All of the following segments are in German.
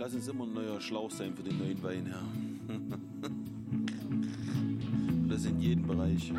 Lass uns immer ein neuer Schlauch sein für den neuen Wein, Herr. Das in jedem Bereich.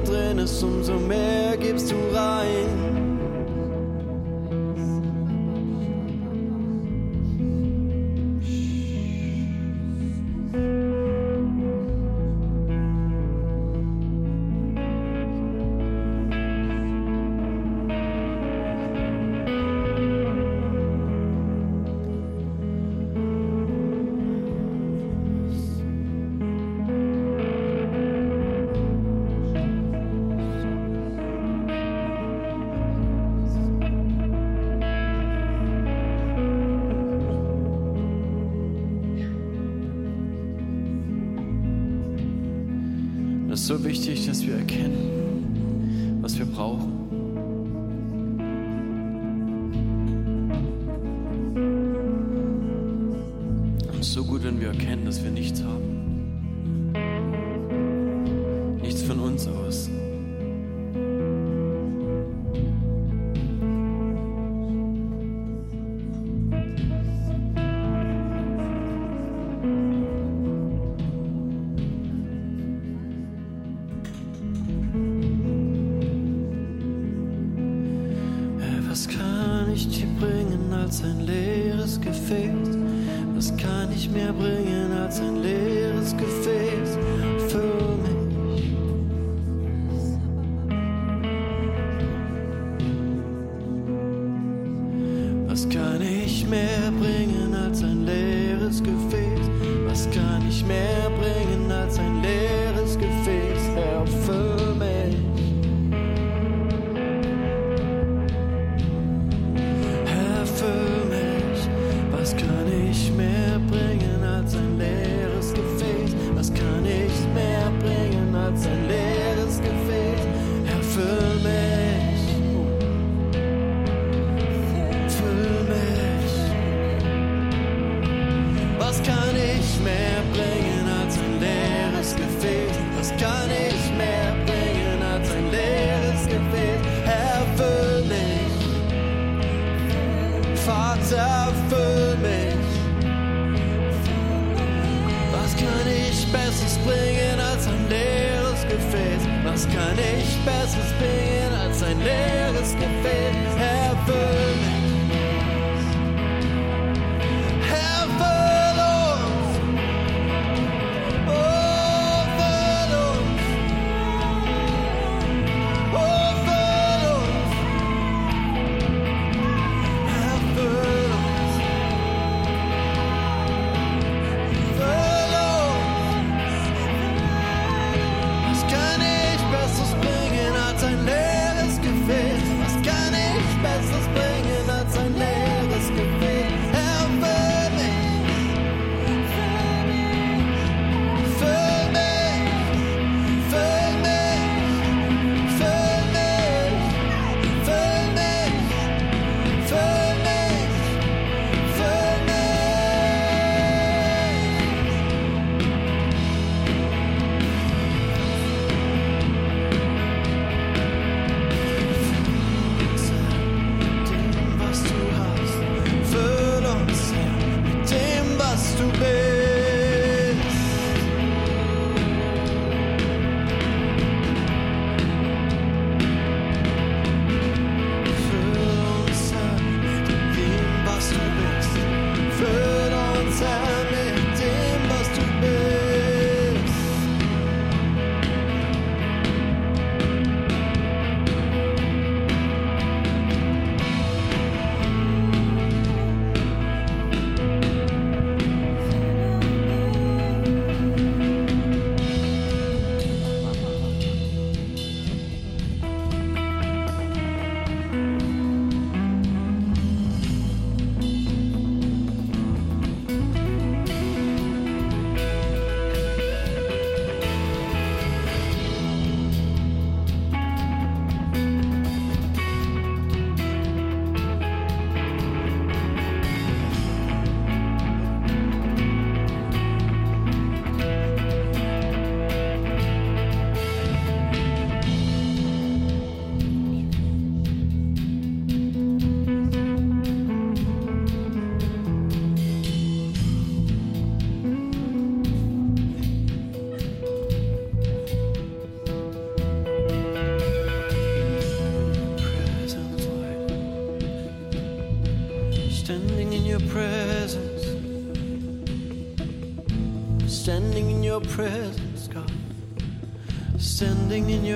drin ist, umso mehr gibst du rein.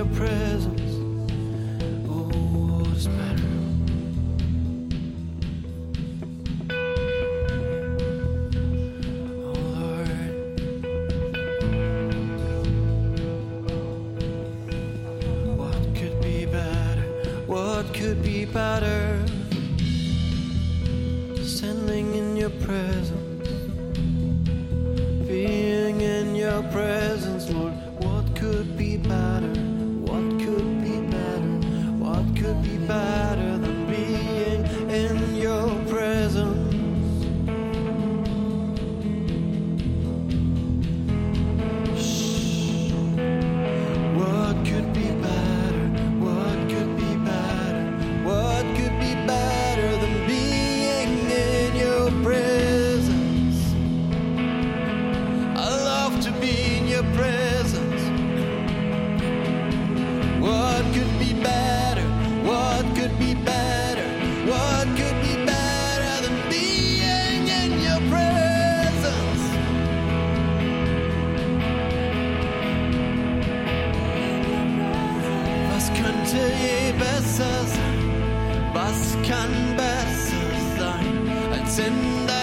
prayer. könnte je besser sein? Was kann besser sein als in der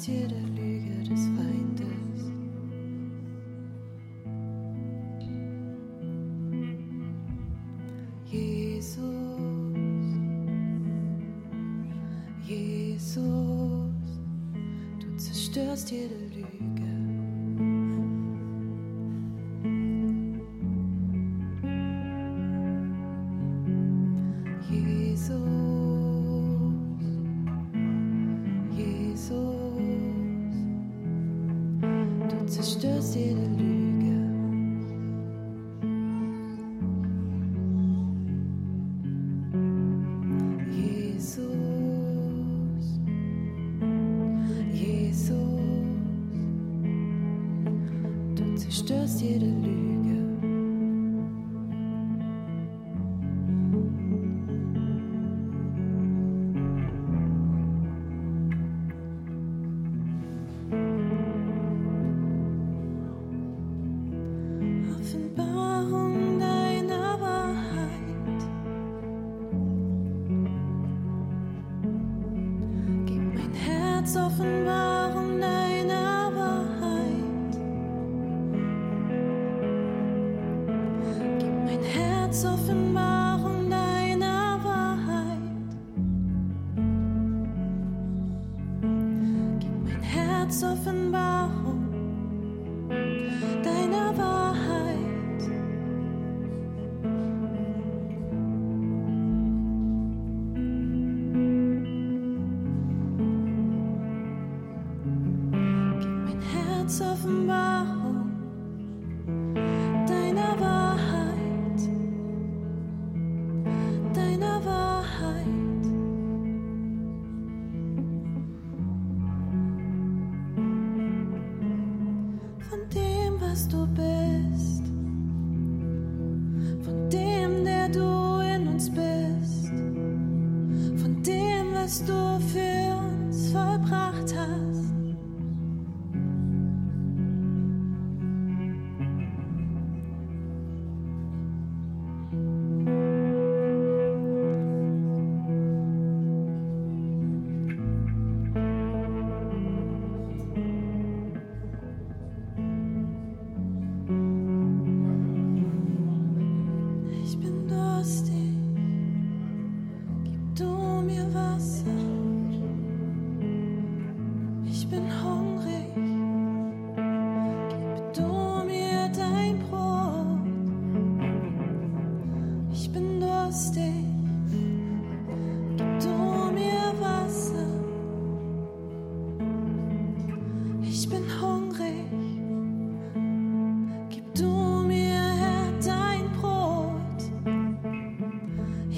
zerstörst jede Lüge des Feindes. Jesus, Jesus, du zerstörst jede Lüge.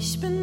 Ich bin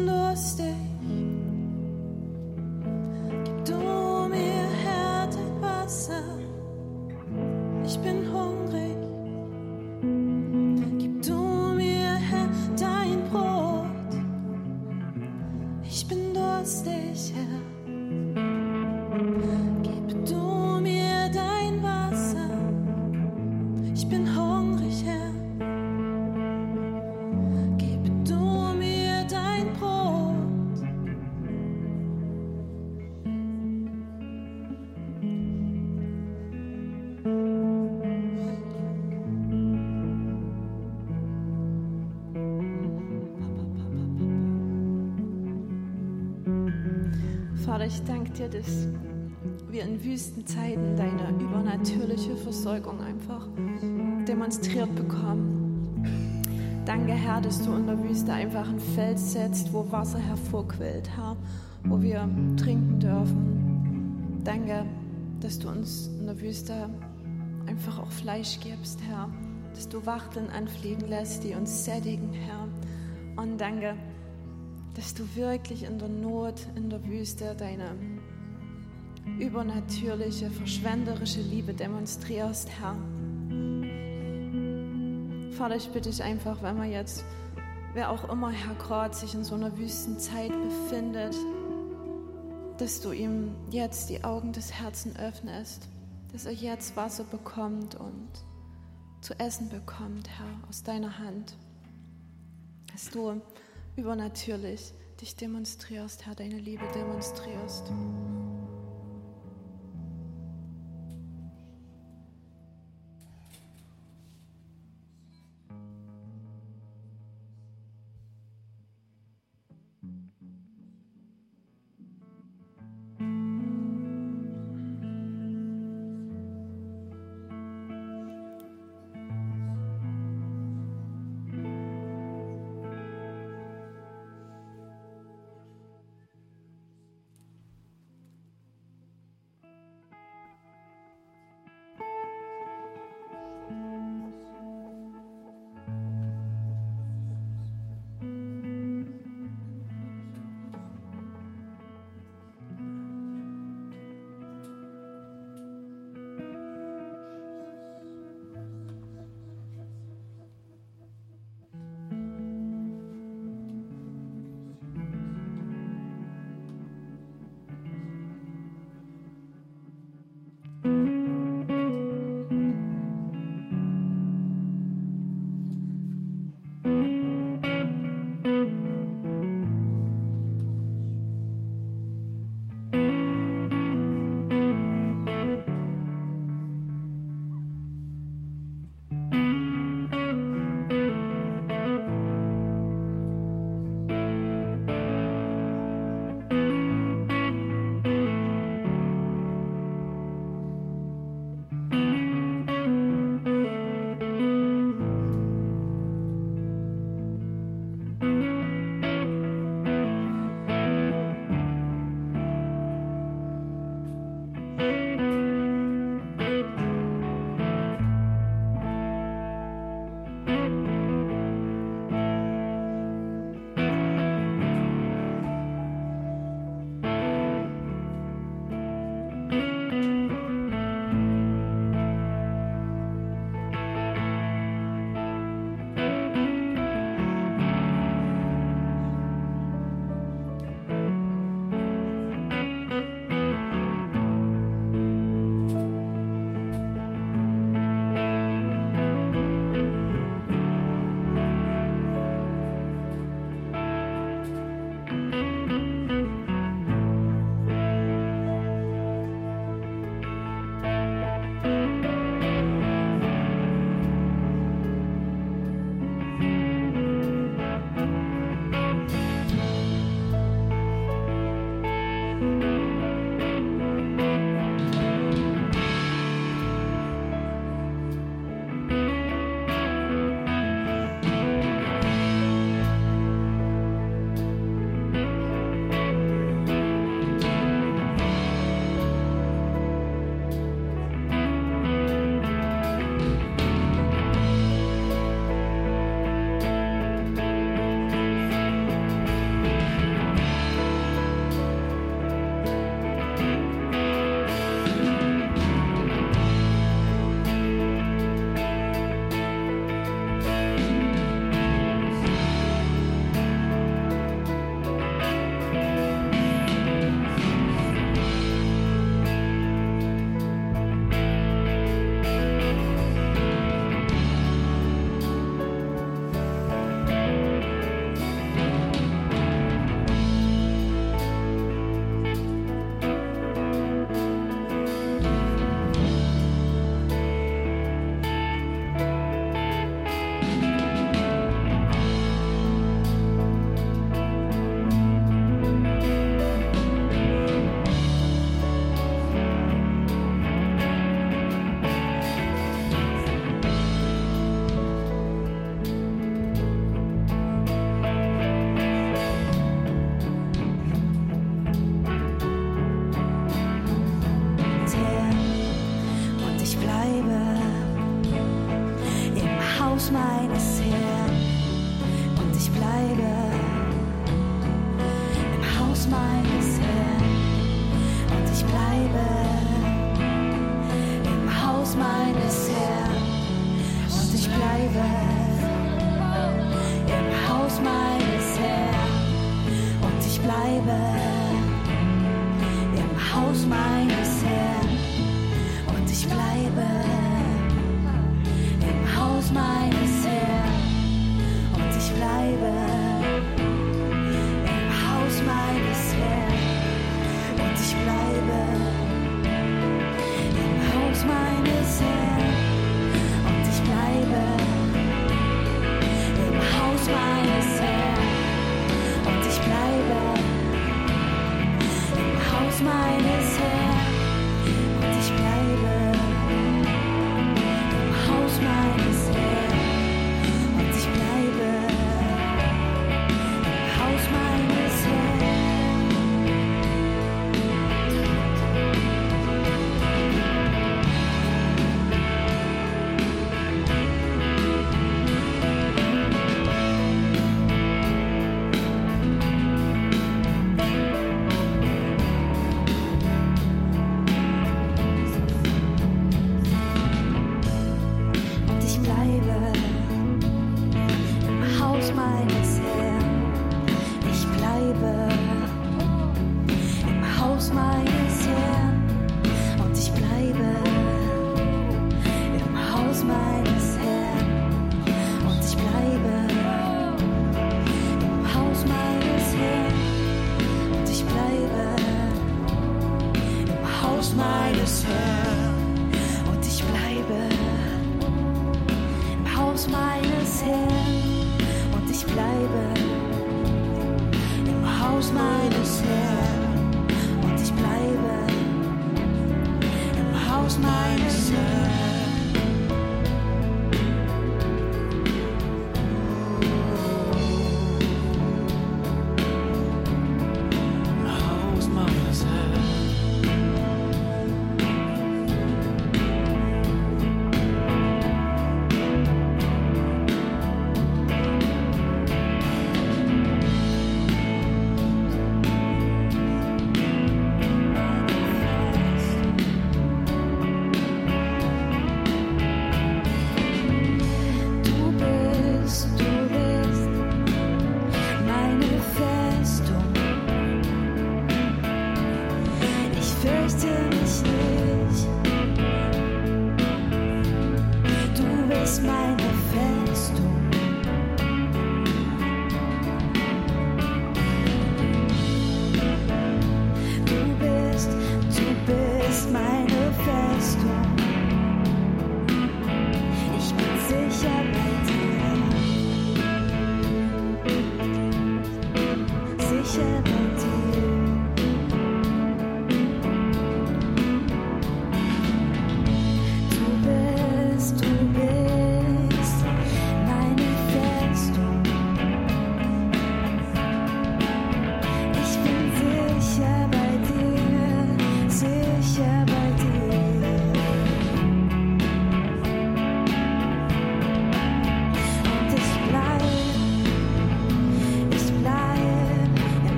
Vater, ich danke dir, dass wir in Wüstenzeiten deine übernatürliche Versorgung einfach demonstriert bekommen. Danke, Herr, dass du in der Wüste einfach ein Fels setzt, wo Wasser hervorquillt, Herr, wo wir trinken dürfen. Danke, dass du uns in der Wüste einfach auch Fleisch gibst, Herr, dass du Wachteln anfliegen lässt, die uns sättigen, Herr. Und danke, dass du wirklich in der Not, in der Wüste deine übernatürliche, verschwenderische Liebe demonstrierst, Herr. Vater, ich bitte dich einfach, wenn man jetzt, wer auch immer, Herr Gott, sich in so einer Wüstenzeit befindet, dass du ihm jetzt die Augen des Herzens öffnest, dass er jetzt Wasser bekommt und zu essen bekommt, Herr, aus deiner Hand. Dass du übernatürlich dich demonstrierst, Herr, deine Liebe demonstrierst.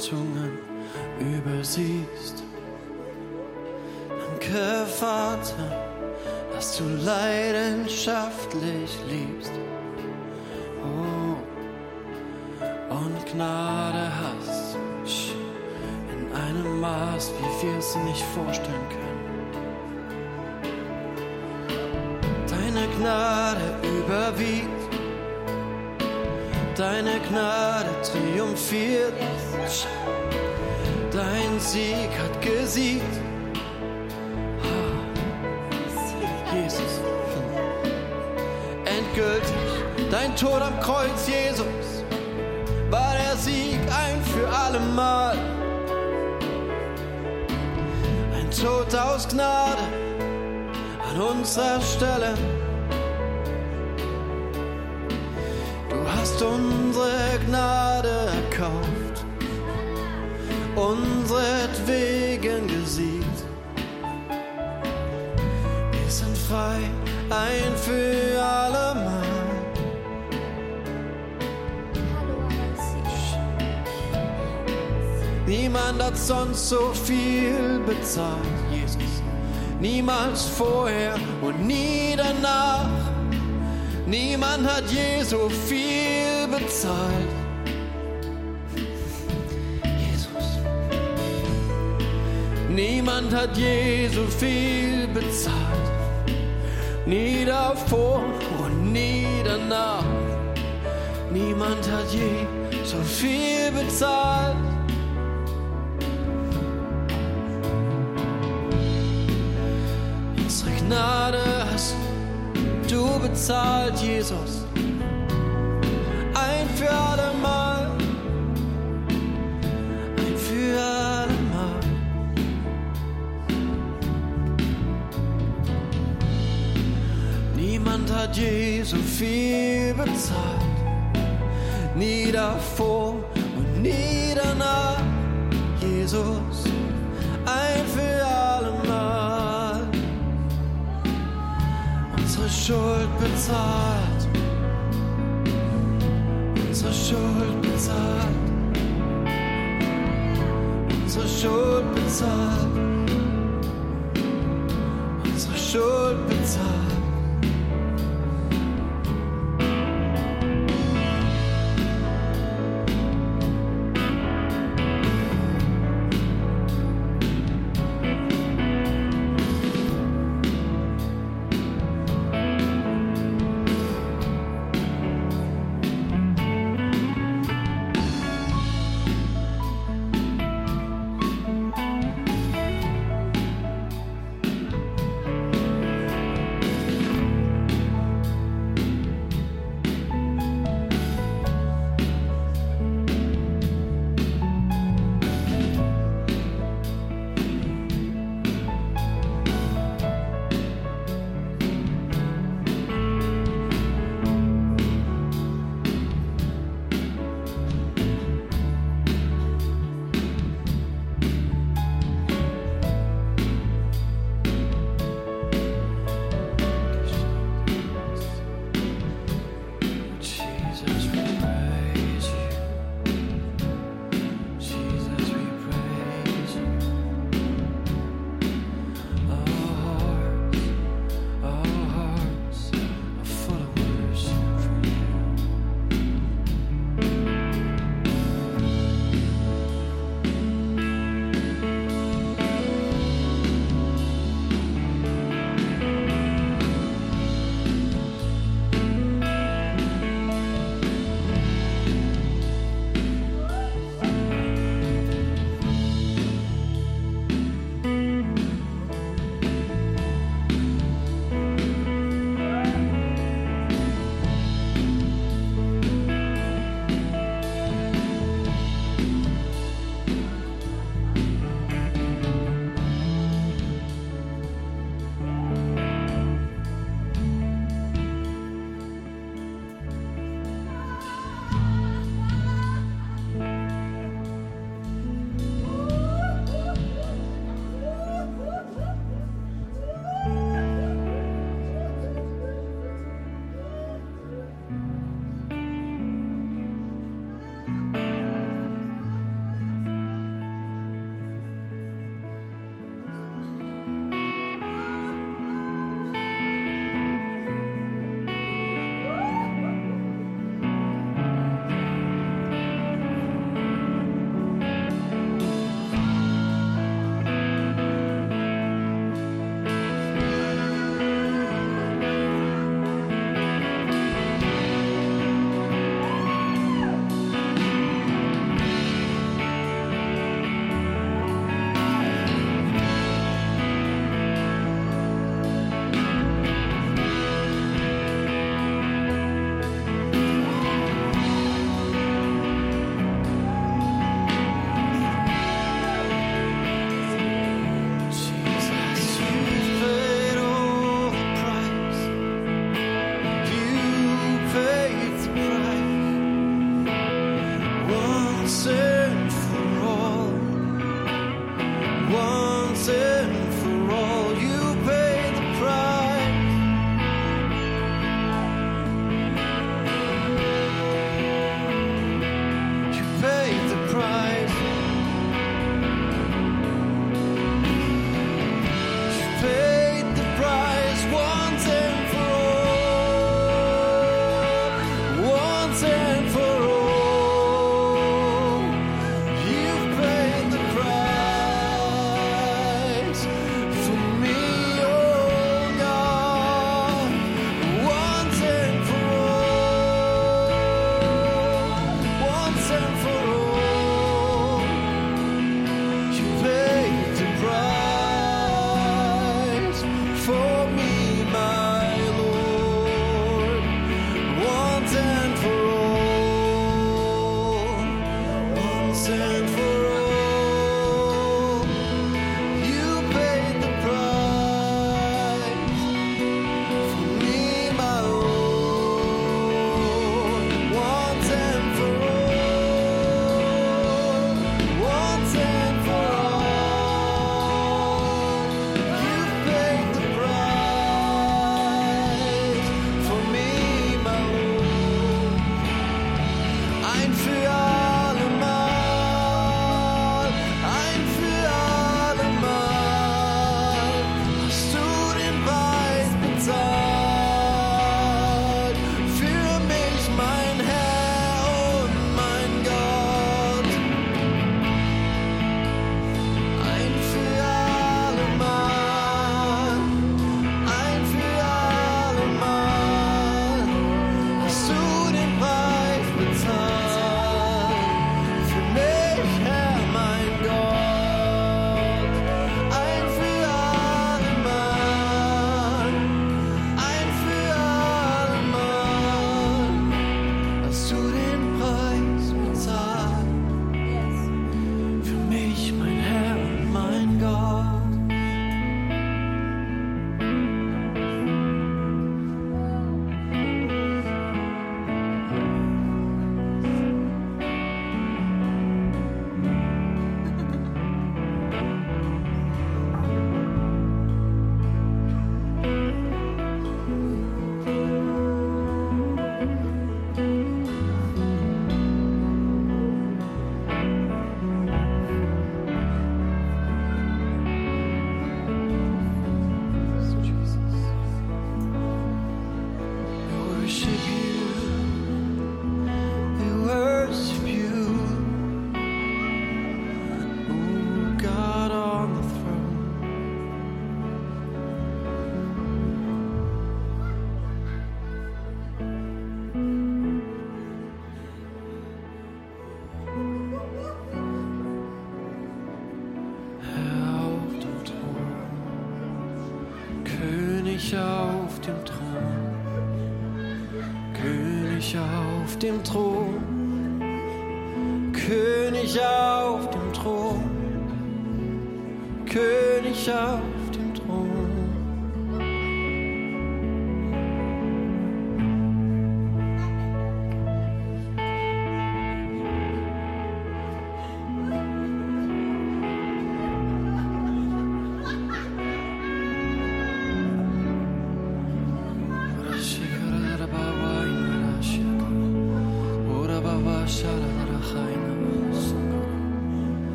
Erwartungen übersiehst. Danke, Vater, dass du leidenschaftlich liebst. Oh, und Gnade hast in einem Maß, wie wir es nicht vorstellen können. Deine Gnade überwiegt, deine Gnade triumphiert, dein Sieg hat gesiegt. Jesus, endgültig, dein Tod am Kreuz, Jesus, war der Sieg ein für alle Mal. Ein Tod aus Gnade an unserer Stelle. Hat sonst so viel bezahlt, Jesus. Niemals vorher und nie danach. Niemand hat je so viel bezahlt. Jesus. Niemand hat je so viel bezahlt. Nie davor und nie danach. Niemand hat je so viel bezahlt. Gnade hast du bezahlt, Jesus. Ein für alle Mal. Ein für alle Mal. Niemand hat je viel bezahlt. Nie davor und nie danach. Jesus, Schuld bezahlt. Unsere Schuld bezahlt. Unsere Schuld bezahlt. Unsere Schuld bezahlt.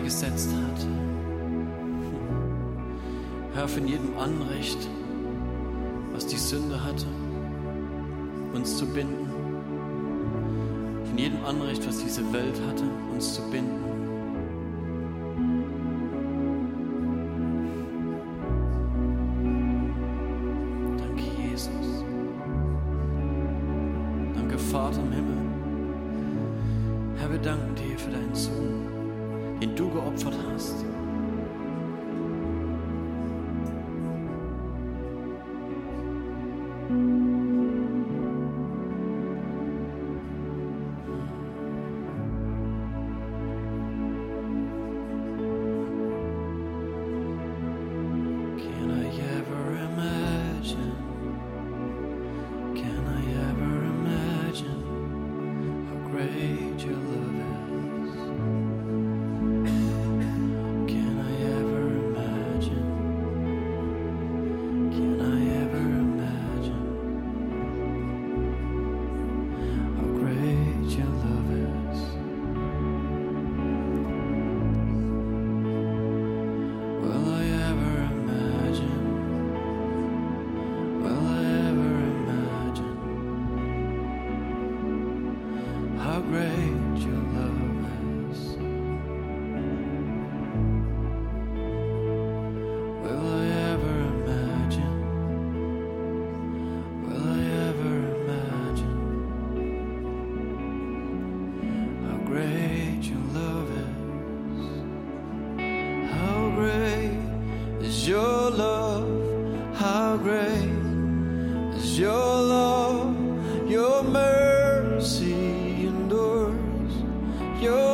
freigesetzt hat. Herr, von jedem Anrecht, was die Sünde hatte, uns zu binden. Von jedem Anrecht, was diese Welt hatte, uns zu binden geopfert hast.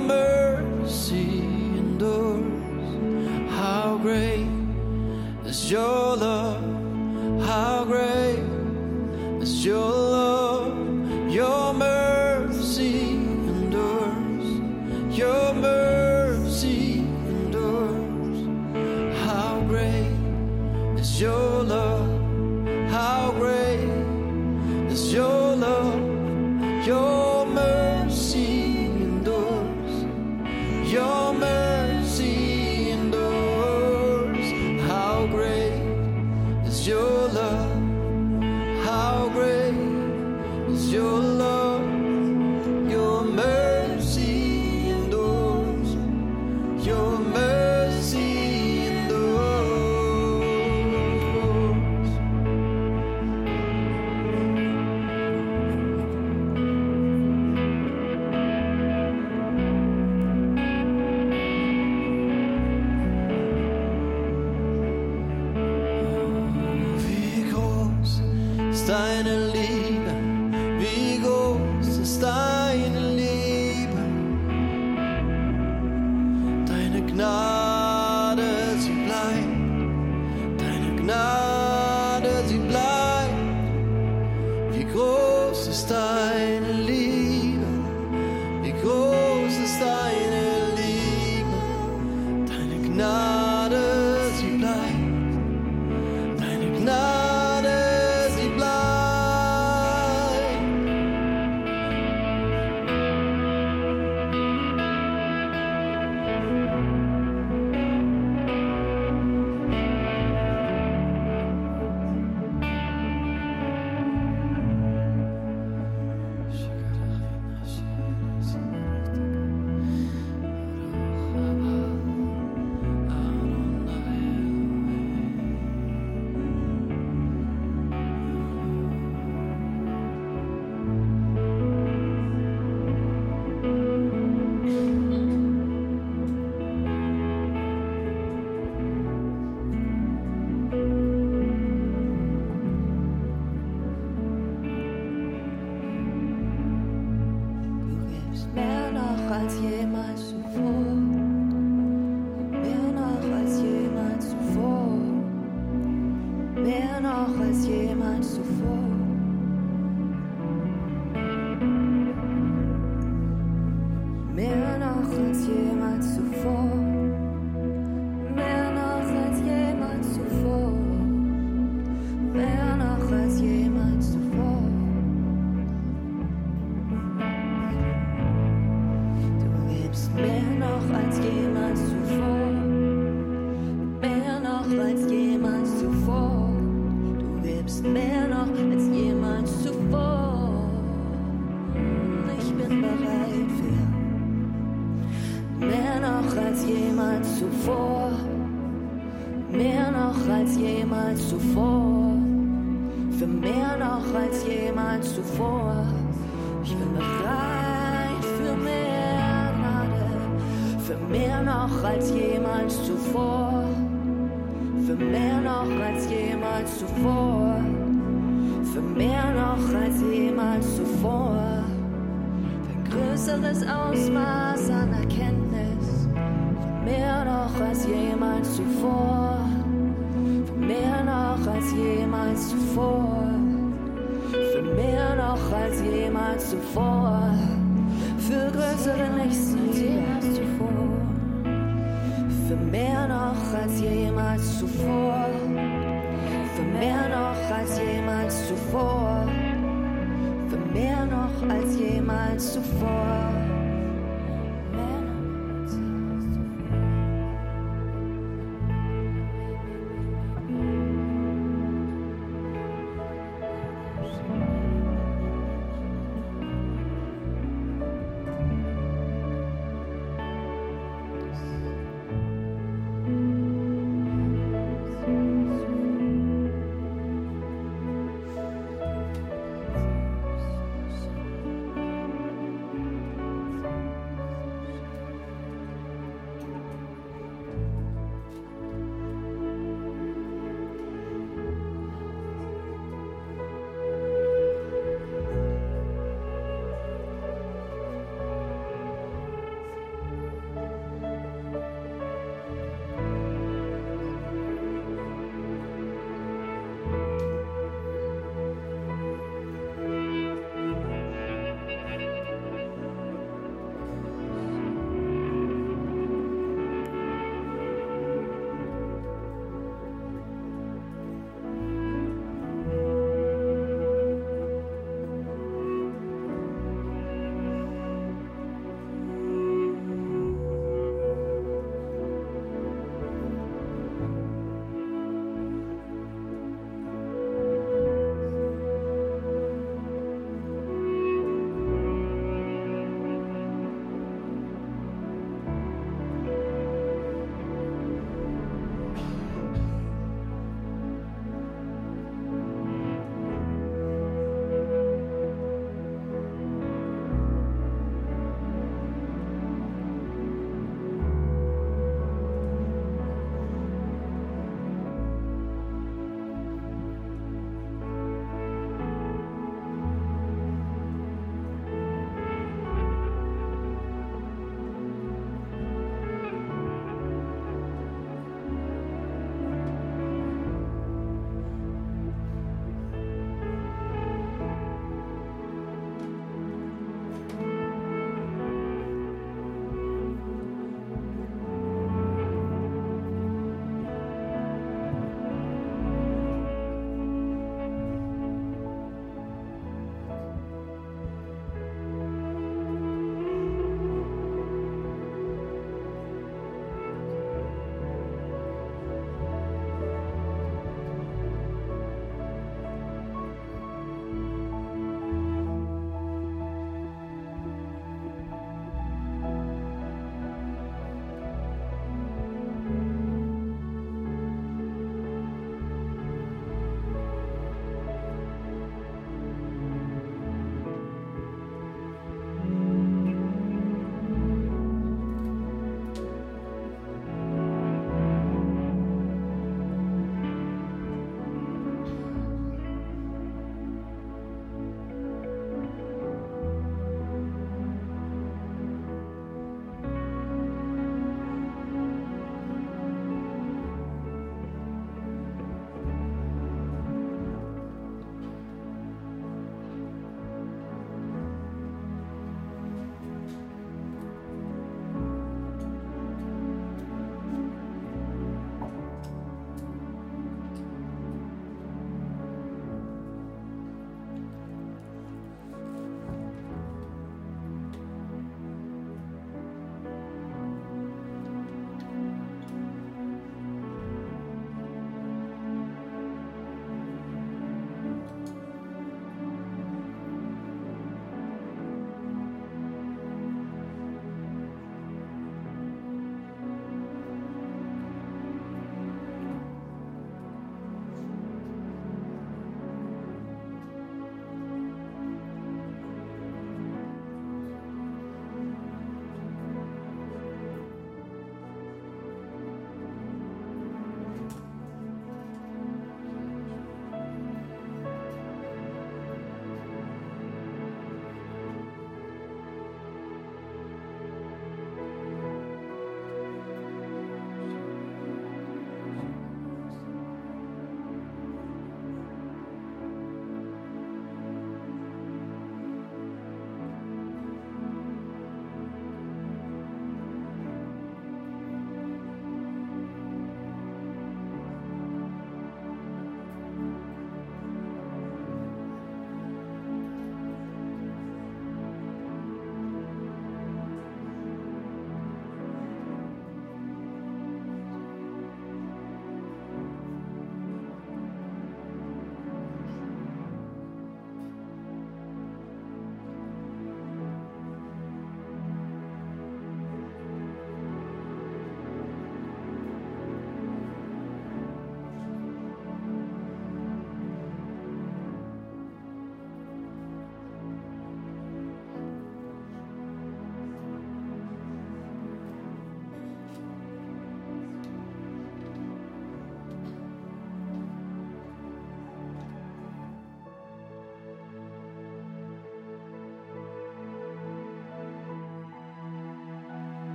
mercy endures. How great is your love? How great is your zuvor, mehr noch als jemals zuvor, für mehr noch als jemals zuvor. Ich bin bereit für mehr Gnade, für mehr noch als jemals zuvor, für mehr noch als jemals zuvor, für mehr noch als jemals zuvor. Für größeres Ausmaß an Erkenntnis, mehr noch als jemals zuvor, für mehr noch als jemals zuvor. Für mehr noch als jemals zuvor, für größere Nächsten als jemals zuvor, für mehr noch als jemals zuvor, für mehr noch als jemals zuvor, für mehr noch als jemals zuvor.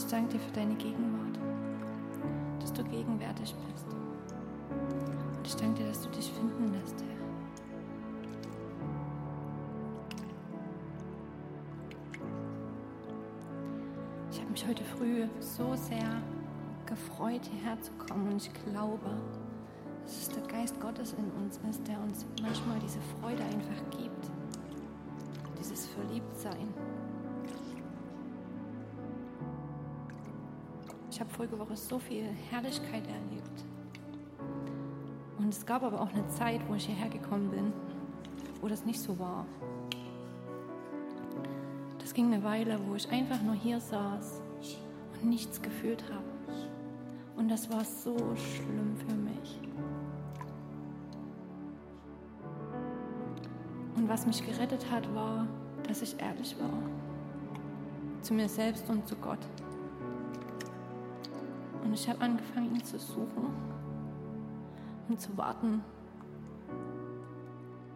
Ich danke dir für deine Gegenwart, dass du gegenwärtig bist. Und ich danke dir, dass du dich finden lässt, Herr. Ich habe mich heute früh so sehr gefreut, hierher zu kommen und ich glaube, dass es der Geist Gottes in uns ist, der uns manchmal diese Freude einfach gibt. Dieses Verliebtsein. Ich habe vorige Woche so viel Herrlichkeit erlebt. Und es gab aber auch eine Zeit, wo ich hierher gekommen bin, wo das nicht so war. Das ging eine Weile, wo ich einfach nur hier saß und nichts gefühlt habe. Und das war so schlimm für mich. Und was mich gerettet hat, war, dass ich ehrlich war. Zu mir selbst und zu Gott. Und ich habe angefangen, ihn zu suchen und zu warten.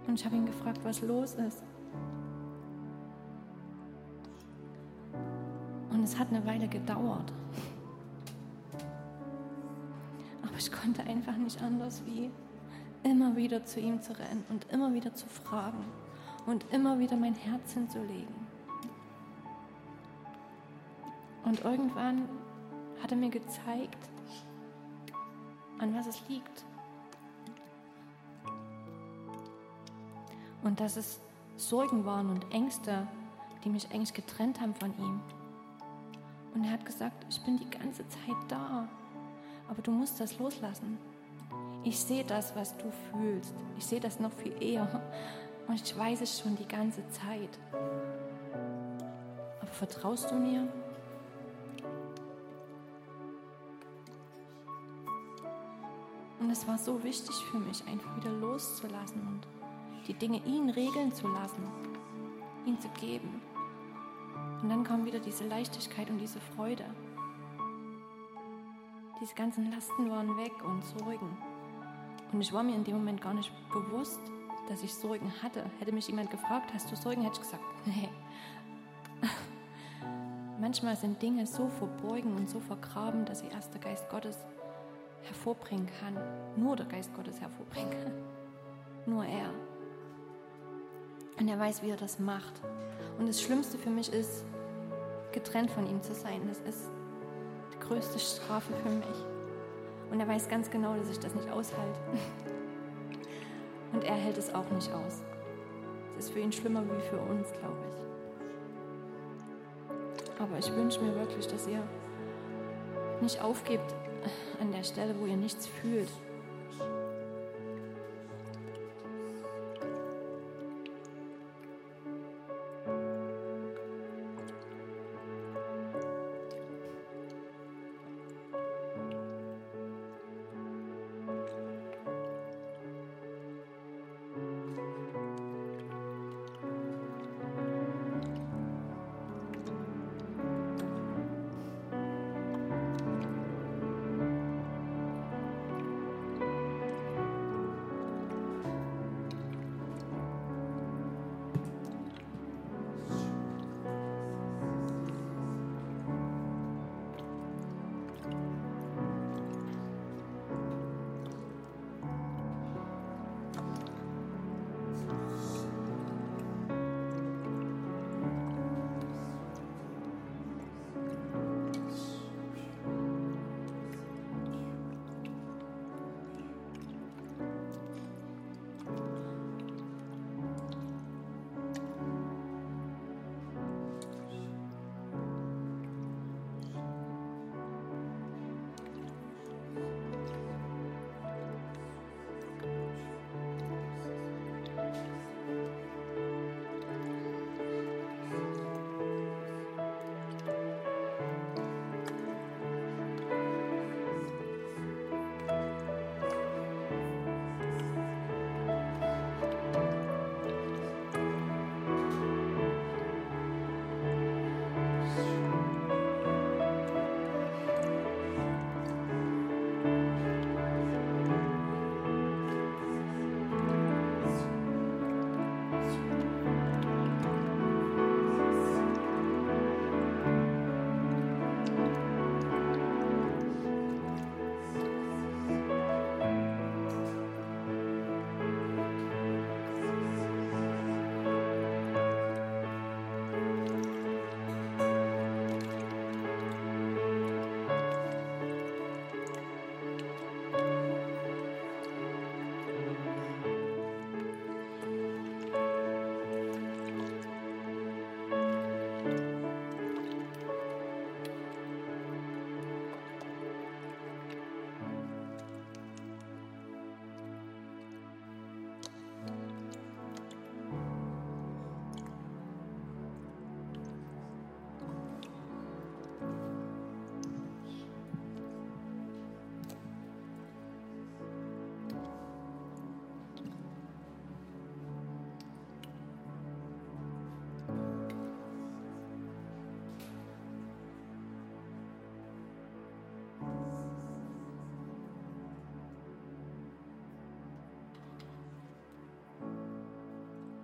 Und ich habe ihn gefragt, was los ist. Und es hat eine Weile gedauert. Aber ich konnte einfach nicht anders, wie immer wieder zu ihm zu rennen und immer wieder zu fragen und immer wieder mein Herz hinzulegen. Und irgendwann hat er mir gezeigt, an was es liegt. Und dass es Sorgen waren und Ängste, die mich eigentlich getrennt haben von ihm. Und er hat gesagt, ich bin die ganze Zeit da, aber du musst das loslassen. Ich sehe das, was du fühlst. Ich sehe das noch viel eher. Und ich weiß es schon die ganze Zeit. Aber vertraust du mir? Es war so wichtig für mich, einfach wieder loszulassen und die Dinge ihn regeln zu lassen, ihn zu geben. Und dann kam wieder diese Leichtigkeit und diese Freude. Diese ganzen Lasten waren weg und Sorgen. Und ich war mir in dem Moment gar nicht bewusst, dass ich Sorgen hatte. Hätte mich jemand gefragt, hast du Sorgen, hätte ich gesagt, nee. Manchmal sind Dinge so verborgen und so vergraben, dass sie erst der Geist Gottes hervorbringen kann. Nur der Geist Gottes hervorbringen kann. Nur er. Und er weiß, wie er das macht. Und das Schlimmste für mich ist, getrennt von ihm zu sein. Das ist die größte Strafe für mich. Und er weiß ganz genau, dass ich das nicht aushalte. Und er hält es auch nicht aus. Es ist für ihn schlimmer wie für uns, glaube ich. Aber ich wünsche mir wirklich, dass ihr nicht aufgebt an der Stelle, wo ihr nichts fühlt,